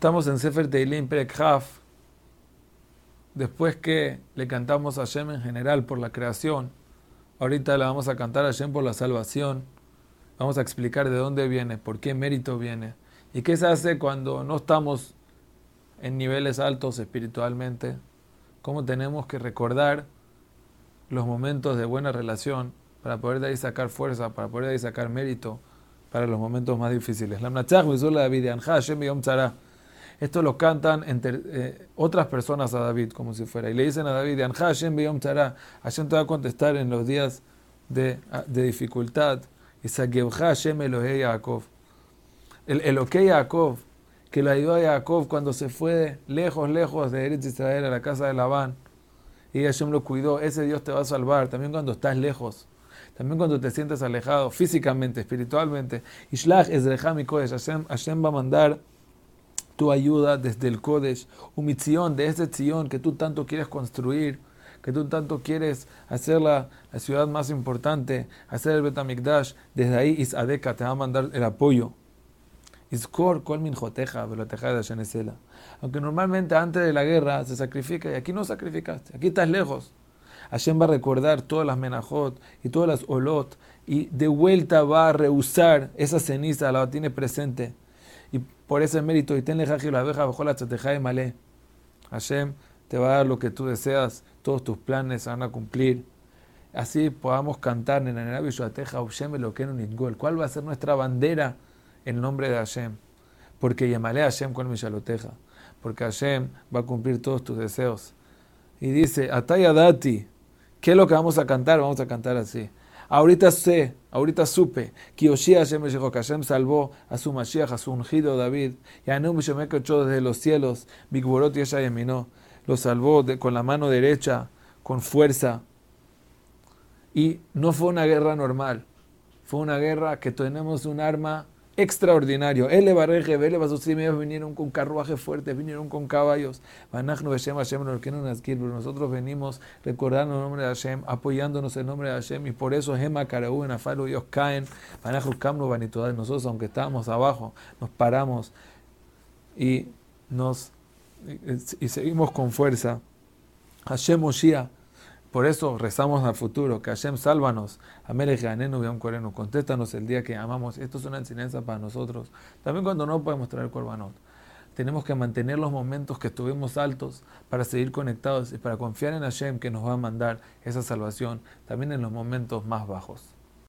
Estamos en Sefer Teilim Haf. Después que le cantamos a Hashem en general por la creación, ahorita le vamos a cantar a Hashem por la salvación. Vamos a explicar de dónde viene, por qué mérito viene y qué se hace cuando no estamos en niveles altos espiritualmente. Cómo tenemos que recordar los momentos de buena relación para poder de ahí sacar fuerza, para poder de ahí sacar mérito para los momentos más difíciles. Esto lo cantan entre, eh, otras personas a David, como si fuera. Y le dicen a David, Hashem Hashem te va a contestar en los días de, de dificultad. Y Hashem Elohei Yaakov. El Elohei Yaakov, que lo ayudó a Jacob cuando se fue lejos, lejos de Eretz Israel a la casa de Labán. Y Hashem lo cuidó. Ese Dios te va a salvar también cuando estás lejos. También cuando te sientes alejado físicamente, espiritualmente. Ishlach Ezrecham Kodesh. Hashem, Hashem va a mandar tu ayuda desde el Kodesh. Humición de ese Zion que tú tanto quieres construir. Que tú tanto quieres hacer la, la ciudad más importante. Hacer el Betamikdash. Desde ahí Isadeka te va a mandar el apoyo. Iskor kol minjoteja, de Aunque normalmente antes de la guerra se sacrifica y aquí no sacrificaste, aquí estás lejos. Hashem va a recordar todas las menajot y todas las olot y de vuelta va a rehusar esa ceniza, la tiene presente. Y por ese mérito, y tenle la abeja bajo la chateja de malé. Hashem te va a dar lo que tú deseas, todos tus planes se van a cumplir. Así podamos cantar en Hashem lo que no ¿Cuál va a ser nuestra bandera? el nombre de Hashem. Porque a Hashem con Mishaloteja. Porque Hashem va a cumplir todos tus deseos. Y dice, Ataya Dati, ¿qué es lo que vamos a cantar? Vamos a cantar así. Ahorita sé, ahorita supe, que Hashem que Hashem salvó a su Mashiach, a su ungido David, y a echó desde los cielos, Bigborot y Yaminó, lo salvó con la mano derecha, con fuerza. Y no fue una guerra normal, fue una guerra que tenemos un arma extraordinario. Ellos vinieron con carruajes fuertes, vinieron con caballos. Nosotros venimos recordando el nombre de Hashem, apoyándonos el nombre de Hashem, y por eso Gema, Karaú, en Afalo, ellos caen. Nosotros, aunque estábamos abajo, nos paramos y nos y seguimos con fuerza. Hashem Moshiach por eso rezamos al futuro, que Hashem sálvanos, Amelech Ganenu un Coreno, contéstanos el día que amamos. Esto es una enseñanza para nosotros. También cuando no podemos traer Corbanot. Tenemos que mantener los momentos que estuvimos altos para seguir conectados y para confiar en Hashem que nos va a mandar esa salvación también en los momentos más bajos.